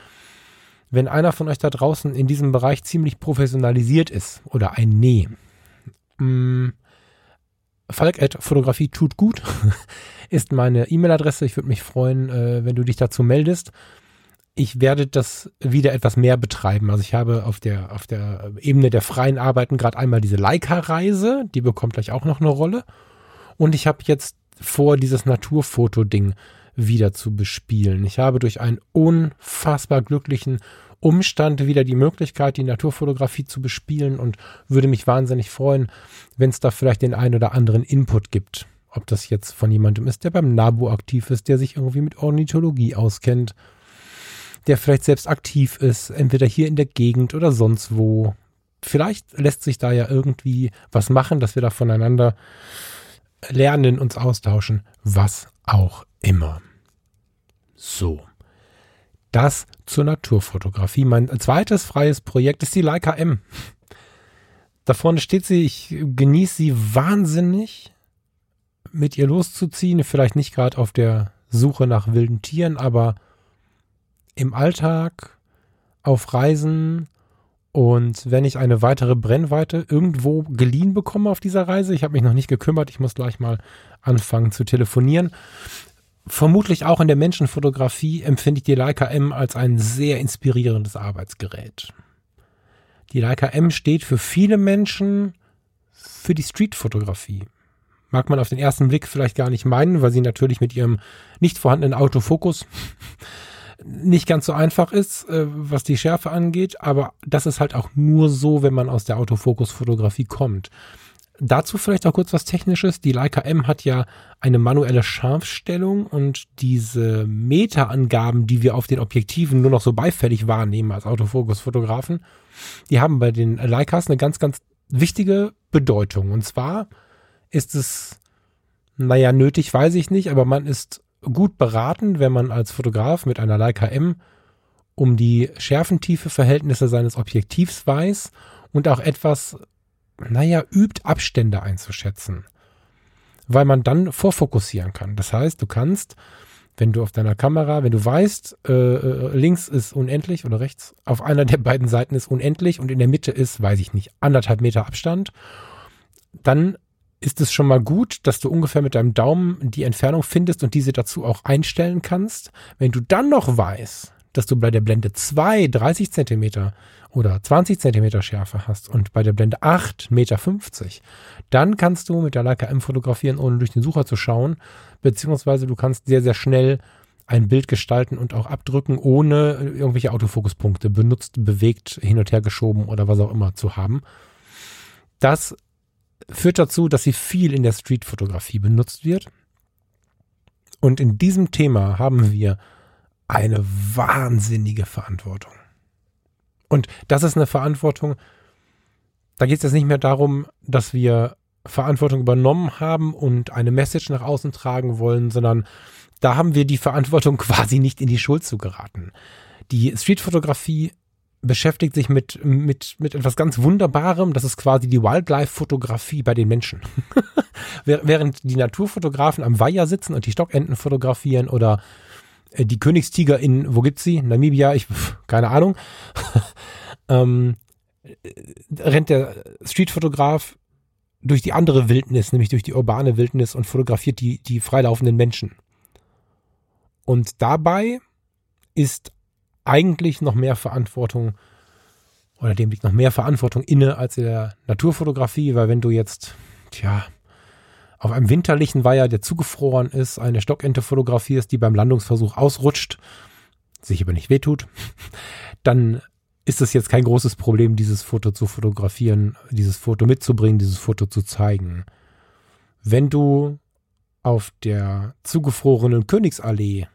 wenn einer von euch da draußen in diesem Bereich ziemlich professionalisiert ist oder ein Nee, mh, mm, Falk at Fotografie tut gut ist meine E-Mail-Adresse. Ich würde mich freuen, äh, wenn du dich dazu meldest. Ich werde das wieder etwas mehr betreiben. Also ich habe auf der, auf der Ebene der freien Arbeiten gerade einmal diese Leica-Reise, die bekommt gleich auch noch eine Rolle. Und ich habe jetzt vor, dieses Naturfoto-Ding wieder zu bespielen. Ich habe durch einen unfassbar glücklichen Umstand wieder die Möglichkeit, die Naturfotografie zu bespielen und würde mich wahnsinnig freuen, wenn es da vielleicht den einen oder anderen Input gibt. Ob das jetzt von jemandem ist, der beim NABU aktiv ist, der sich irgendwie mit Ornithologie auskennt, der vielleicht selbst aktiv ist, entweder hier in der Gegend oder sonst wo. Vielleicht lässt sich da ja irgendwie was machen, dass wir da voneinander lernen, uns austauschen, was auch immer. So. Das zur Naturfotografie. Mein zweites freies Projekt ist die Leica M. Da vorne steht sie, ich genieße sie wahnsinnig, mit ihr loszuziehen. Vielleicht nicht gerade auf der Suche nach wilden Tieren, aber im Alltag, auf Reisen und wenn ich eine weitere Brennweite irgendwo geliehen bekomme auf dieser Reise, ich habe mich noch nicht gekümmert, ich muss gleich mal anfangen zu telefonieren, Vermutlich auch in der Menschenfotografie empfinde ich die Leica M als ein sehr inspirierendes Arbeitsgerät. Die Leica M steht für viele Menschen für die Streetfotografie. Mag man auf den ersten Blick vielleicht gar nicht meinen, weil sie natürlich mit ihrem nicht vorhandenen Autofokus nicht ganz so einfach ist, äh, was die Schärfe angeht, aber das ist halt auch nur so, wenn man aus der Autofokusfotografie kommt. Dazu vielleicht auch kurz was Technisches. Die Leica M hat ja eine manuelle Scharfstellung und diese Meterangaben, die wir auf den Objektiven nur noch so beifällig wahrnehmen als Autofokusfotografen, die haben bei den Leicas eine ganz, ganz wichtige Bedeutung. Und zwar ist es, naja, nötig, weiß ich nicht, aber man ist gut beraten, wenn man als Fotograf mit einer Leica M um die Schärfentiefe-Verhältnisse seines Objektivs weiß und auch etwas, naja, übt, Abstände einzuschätzen. Weil man dann vorfokussieren kann. Das heißt, du kannst, wenn du auf deiner Kamera, wenn du weißt, äh, äh, links ist unendlich oder rechts, auf einer der beiden Seiten ist unendlich und in der Mitte ist, weiß ich nicht, anderthalb Meter Abstand, dann ist es schon mal gut, dass du ungefähr mit deinem Daumen die Entfernung findest und diese dazu auch einstellen kannst. Wenn du dann noch weißt, dass du bei der Blende 2 30 Zentimeter oder 20 Zentimeter Schärfe hast und bei der Blende 8 Meter 50, dann kannst du mit der Leica M fotografieren, ohne durch den Sucher zu schauen, beziehungsweise du kannst sehr, sehr schnell ein Bild gestalten und auch abdrücken, ohne irgendwelche Autofokuspunkte benutzt, bewegt, hin und her geschoben oder was auch immer zu haben. Das führt dazu, dass sie viel in der Streetfotografie benutzt wird. Und in diesem Thema haben wir eine wahnsinnige Verantwortung. Und das ist eine Verantwortung, da geht es jetzt nicht mehr darum, dass wir Verantwortung übernommen haben und eine Message nach außen tragen wollen, sondern da haben wir die Verantwortung quasi nicht in die Schuld zu geraten. Die Streetfotografie beschäftigt sich mit, mit, mit etwas ganz Wunderbarem. Das ist quasi die Wildlife-Fotografie bei den Menschen. Während die Naturfotografen am Weiher sitzen und die Stockenten fotografieren oder äh, die Königstiger in, wo gibt's sie? Namibia, ich, keine Ahnung. ähm, rennt der Streetfotograf durch die andere Wildnis, nämlich durch die urbane Wildnis und fotografiert die, die freilaufenden Menschen. Und dabei ist eigentlich noch mehr Verantwortung oder dem liegt noch mehr Verantwortung inne als in der Naturfotografie, weil wenn du jetzt, tja, auf einem winterlichen Weiher, der zugefroren ist, eine Stockente fotografierst, die beim Landungsversuch ausrutscht, sich aber nicht wehtut, dann ist es jetzt kein großes Problem, dieses Foto zu fotografieren, dieses Foto mitzubringen, dieses Foto zu zeigen. Wenn du auf der zugefrorenen Königsallee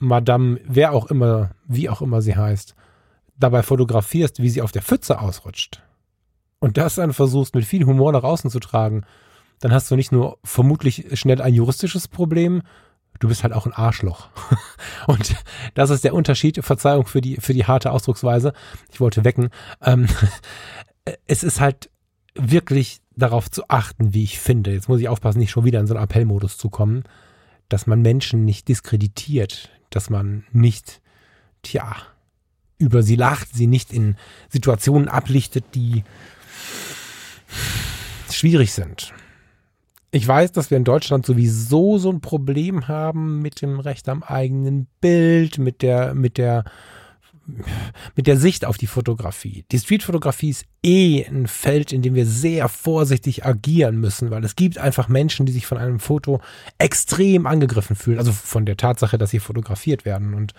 Madame, wer auch immer, wie auch immer sie heißt, dabei fotografierst, wie sie auf der Pfütze ausrutscht und das dann versuchst mit viel Humor nach außen zu tragen, dann hast du nicht nur vermutlich schnell ein juristisches Problem, du bist halt auch ein Arschloch. Und das ist der Unterschied, Verzeihung für die, für die harte Ausdrucksweise. Ich wollte wecken. Ähm, es ist halt wirklich darauf zu achten, wie ich finde. Jetzt muss ich aufpassen, nicht schon wieder in so einen Appellmodus zu kommen, dass man Menschen nicht diskreditiert, dass man nicht, tja, über sie lacht, sie nicht in Situationen ablichtet, die schwierig sind. Ich weiß, dass wir in Deutschland sowieso so ein Problem haben mit dem Recht am eigenen Bild, mit der, mit der, mit der Sicht auf die Fotografie. Die Streetfotografie ist eh ein Feld, in dem wir sehr vorsichtig agieren müssen, weil es gibt einfach Menschen, die sich von einem Foto extrem angegriffen fühlen, also von der Tatsache, dass sie fotografiert werden. Und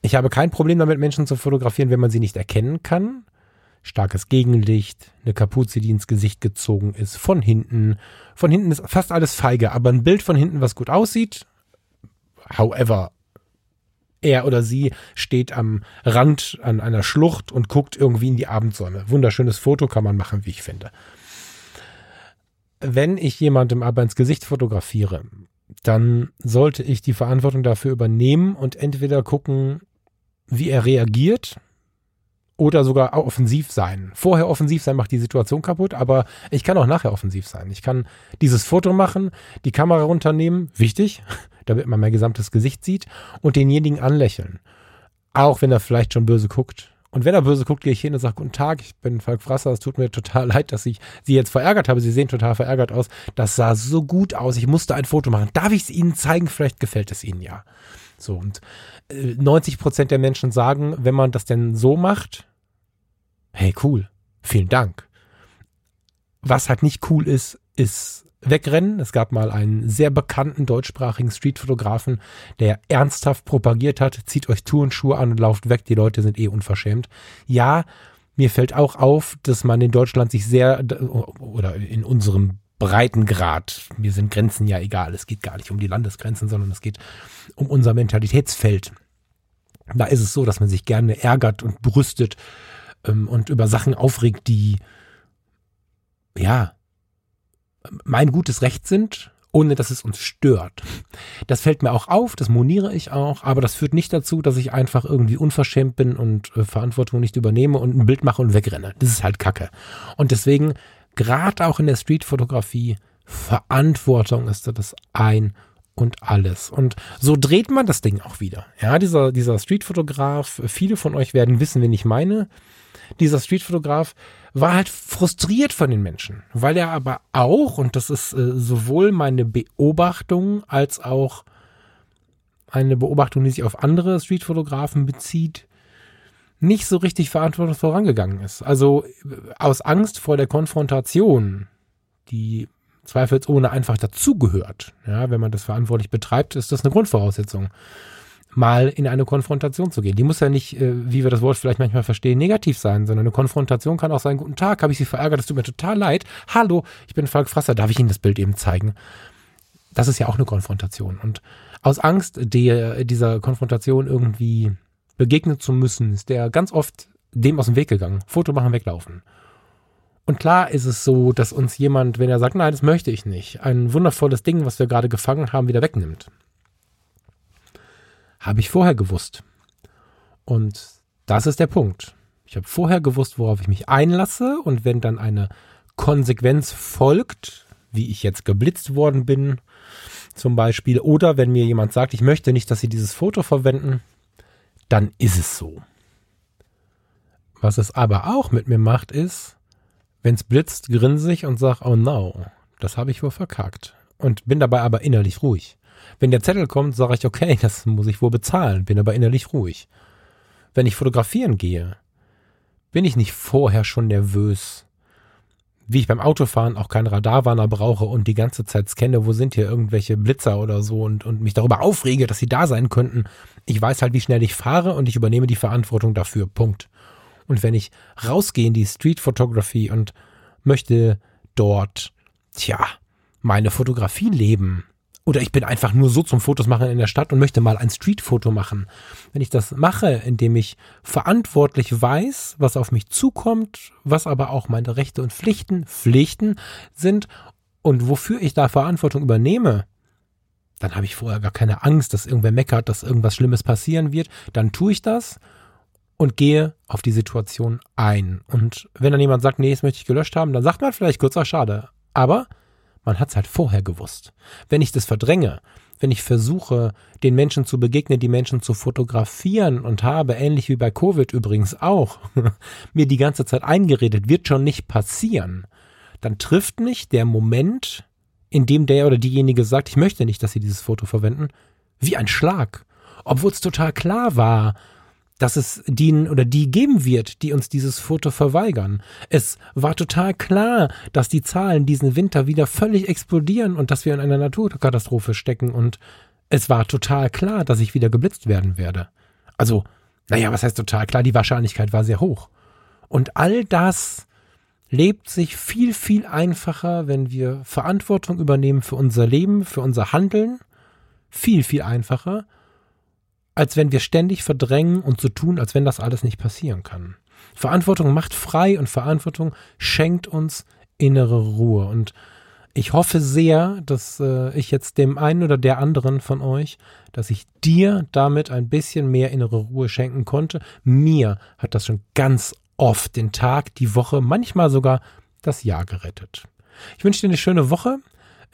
ich habe kein Problem damit, Menschen zu fotografieren, wenn man sie nicht erkennen kann. Starkes Gegenlicht, eine Kapuze, die ins Gesicht gezogen ist, von hinten. Von hinten ist fast alles feige, aber ein Bild von hinten, was gut aussieht, however, er oder sie steht am Rand an einer Schlucht und guckt irgendwie in die Abendsonne. Wunderschönes Foto kann man machen, wie ich finde. Wenn ich jemandem aber ins Gesicht fotografiere, dann sollte ich die Verantwortung dafür übernehmen und entweder gucken, wie er reagiert oder sogar offensiv sein. Vorher offensiv sein macht die Situation kaputt, aber ich kann auch nachher offensiv sein. Ich kann dieses Foto machen, die Kamera runternehmen, wichtig, damit man mein gesamtes Gesicht sieht und denjenigen anlächeln. Auch wenn er vielleicht schon böse guckt. Und wenn er böse guckt, gehe ich hin und sage, guten Tag, ich bin Falk Frasser, es tut mir total leid, dass ich Sie jetzt verärgert habe. Sie sehen total verärgert aus. Das sah so gut aus, ich musste ein Foto machen. Darf ich es Ihnen zeigen? Vielleicht gefällt es Ihnen ja. So, und 90 äh, Prozent der Menschen sagen, wenn man das denn so macht, hey, cool, vielen Dank. Was halt nicht cool ist, ist wegrennen. Es gab mal einen sehr bekannten deutschsprachigen Streetfotografen, der ernsthaft propagiert hat, zieht euch Turnschuhe an und lauft weg, die Leute sind eh unverschämt. Ja, mir fällt auch auf, dass man in Deutschland sich sehr, oder in unserem Breitengrad, mir sind Grenzen ja egal, es geht gar nicht um die Landesgrenzen, sondern es geht um unser Mentalitätsfeld. Da ist es so, dass man sich gerne ärgert und brüstet ähm, und über Sachen aufregt, die, ja, mein gutes Recht sind ohne dass es uns stört. Das fällt mir auch auf, das moniere ich auch, aber das führt nicht dazu, dass ich einfach irgendwie unverschämt bin und äh, Verantwortung nicht übernehme und ein Bild mache und wegrenne. Das ist halt Kacke. Und deswegen, gerade auch in der Streetfotografie, Verantwortung ist das ein und alles. Und so dreht man das Ding auch wieder. Ja, dieser, dieser Streetfotograf, viele von euch werden wissen, wen ich meine. Dieser Streetfotograf war halt frustriert von den Menschen, weil er aber auch, und das ist äh, sowohl meine Beobachtung als auch eine Beobachtung, die sich auf andere Streetfotografen bezieht, nicht so richtig verantwortungsvoll vorangegangen ist. Also äh, aus Angst vor der Konfrontation, die zweifelsohne einfach dazugehört. Ja, wenn man das verantwortlich betreibt, ist das eine Grundvoraussetzung mal in eine Konfrontation zu gehen. Die muss ja nicht, äh, wie wir das Wort vielleicht manchmal verstehen, negativ sein, sondern eine Konfrontation kann auch sein, guten Tag, habe ich Sie verärgert, das tut mir total leid. Hallo, ich bin Falk Frasser, darf ich Ihnen das Bild eben zeigen? Das ist ja auch eine Konfrontation. Und aus Angst, der, dieser Konfrontation irgendwie begegnen zu müssen, ist der ganz oft dem aus dem Weg gegangen. Foto machen, weglaufen. Und klar ist es so, dass uns jemand, wenn er sagt, nein, das möchte ich nicht, ein wundervolles Ding, was wir gerade gefangen haben, wieder wegnimmt. Habe ich vorher gewusst. Und das ist der Punkt. Ich habe vorher gewusst, worauf ich mich einlasse und wenn dann eine Konsequenz folgt, wie ich jetzt geblitzt worden bin, zum Beispiel, oder wenn mir jemand sagt, ich möchte nicht, dass Sie dieses Foto verwenden, dann ist es so. Was es aber auch mit mir macht, ist, wenn es blitzt, grinse ich und sage, oh no, das habe ich wohl verkackt. Und bin dabei aber innerlich ruhig. Wenn der Zettel kommt, sage ich, okay, das muss ich wohl bezahlen, bin aber innerlich ruhig. Wenn ich fotografieren gehe, bin ich nicht vorher schon nervös, wie ich beim Autofahren auch keinen Radarwarner brauche und die ganze Zeit scanne, wo sind hier irgendwelche Blitzer oder so und, und mich darüber aufrege, dass sie da sein könnten. Ich weiß halt, wie schnell ich fahre und ich übernehme die Verantwortung dafür. Punkt. Und wenn ich rausgehe in die Street Photography und möchte dort, tja, meine Fotografie leben, oder ich bin einfach nur so zum Fotos machen in der Stadt und möchte mal ein Streetfoto machen. Wenn ich das mache, indem ich verantwortlich weiß, was auf mich zukommt, was aber auch meine Rechte und Pflichten, Pflichten sind und wofür ich da Verantwortung übernehme, dann habe ich vorher gar keine Angst, dass irgendwer meckert, dass irgendwas Schlimmes passieren wird. Dann tue ich das und gehe auf die Situation ein. Und wenn dann jemand sagt, nee, das möchte ich gelöscht haben, dann sagt man vielleicht kurz, ach schade. Aber man hat es halt vorher gewusst. Wenn ich das verdränge, wenn ich versuche, den Menschen zu begegnen, die Menschen zu fotografieren und habe, ähnlich wie bei Covid übrigens auch, mir die ganze Zeit eingeredet, wird schon nicht passieren, dann trifft mich der Moment, in dem der oder diejenige sagt, ich möchte nicht, dass sie dieses Foto verwenden, wie ein Schlag. Obwohl es total klar war, dass es die oder die geben wird, die uns dieses Foto verweigern. Es war total klar, dass die Zahlen diesen Winter wieder völlig explodieren und dass wir in einer Naturkatastrophe stecken und es war total klar, dass ich wieder geblitzt werden werde. Also, naja, was heißt total klar? Die Wahrscheinlichkeit war sehr hoch. Und all das lebt sich viel, viel einfacher, wenn wir Verantwortung übernehmen für unser Leben, für unser Handeln. Viel, viel einfacher als wenn wir ständig verdrängen und so tun, als wenn das alles nicht passieren kann. Verantwortung macht frei und Verantwortung schenkt uns innere Ruhe. Und ich hoffe sehr, dass äh, ich jetzt dem einen oder der anderen von euch, dass ich dir damit ein bisschen mehr innere Ruhe schenken konnte. Mir hat das schon ganz oft den Tag, die Woche, manchmal sogar das Jahr gerettet. Ich wünsche dir eine schöne Woche.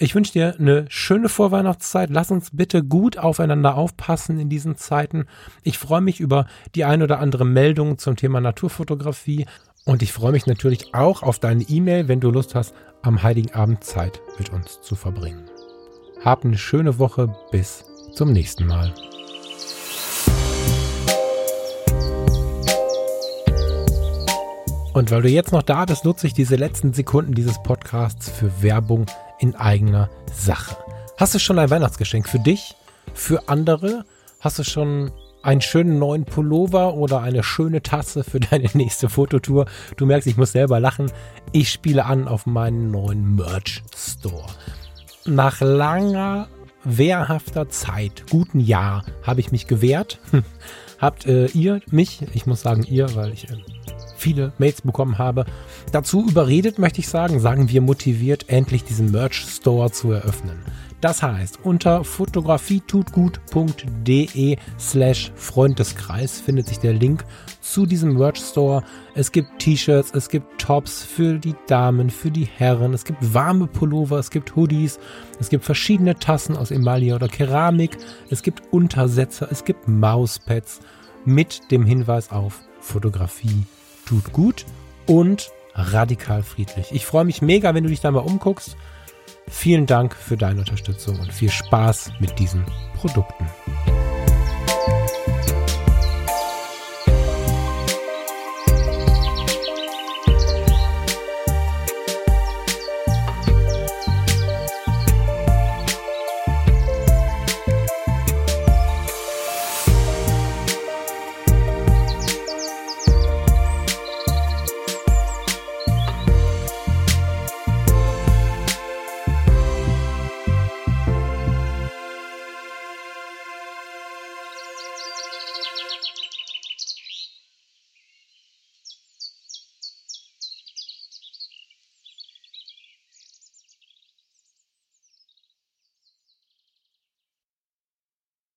Ich wünsche dir eine schöne Vorweihnachtszeit. Lass uns bitte gut aufeinander aufpassen in diesen Zeiten. Ich freue mich über die ein oder andere Meldung zum Thema Naturfotografie. Und ich freue mich natürlich auch auf deine E-Mail, wenn du Lust hast, am Heiligen Abend Zeit mit uns zu verbringen. Hab eine schöne Woche. Bis zum nächsten Mal. Und weil du jetzt noch da bist, nutze ich diese letzten Sekunden dieses Podcasts für Werbung in eigener Sache. Hast du schon ein Weihnachtsgeschenk für dich, für andere? Hast du schon einen schönen neuen Pullover oder eine schöne Tasse für deine nächste Fototour? Du merkst, ich muss selber lachen. Ich spiele an auf meinen neuen Merch Store. Nach langer, wehrhafter Zeit, guten Jahr, habe ich mich gewehrt. Habt äh, ihr mich, ich muss sagen ihr, weil ich äh, viele Mails bekommen habe, dazu überredet, möchte ich sagen, sagen wir motiviert, endlich diesen Merch Store zu eröffnen. Das heißt, unter fotografietutgut.de slash Freundeskreis findet sich der Link zu diesem Merch Store. Es gibt T-Shirts, es gibt Tops für die Damen, für die Herren, es gibt warme Pullover, es gibt Hoodies, es gibt verschiedene Tassen aus Emaille oder Keramik, es gibt Untersetzer, es gibt Mauspads mit dem Hinweis auf Fotografie tut gut und radikal friedlich. Ich freue mich mega, wenn du dich da mal umguckst. Vielen Dank für deine Unterstützung und viel Spaß mit diesen Produkten.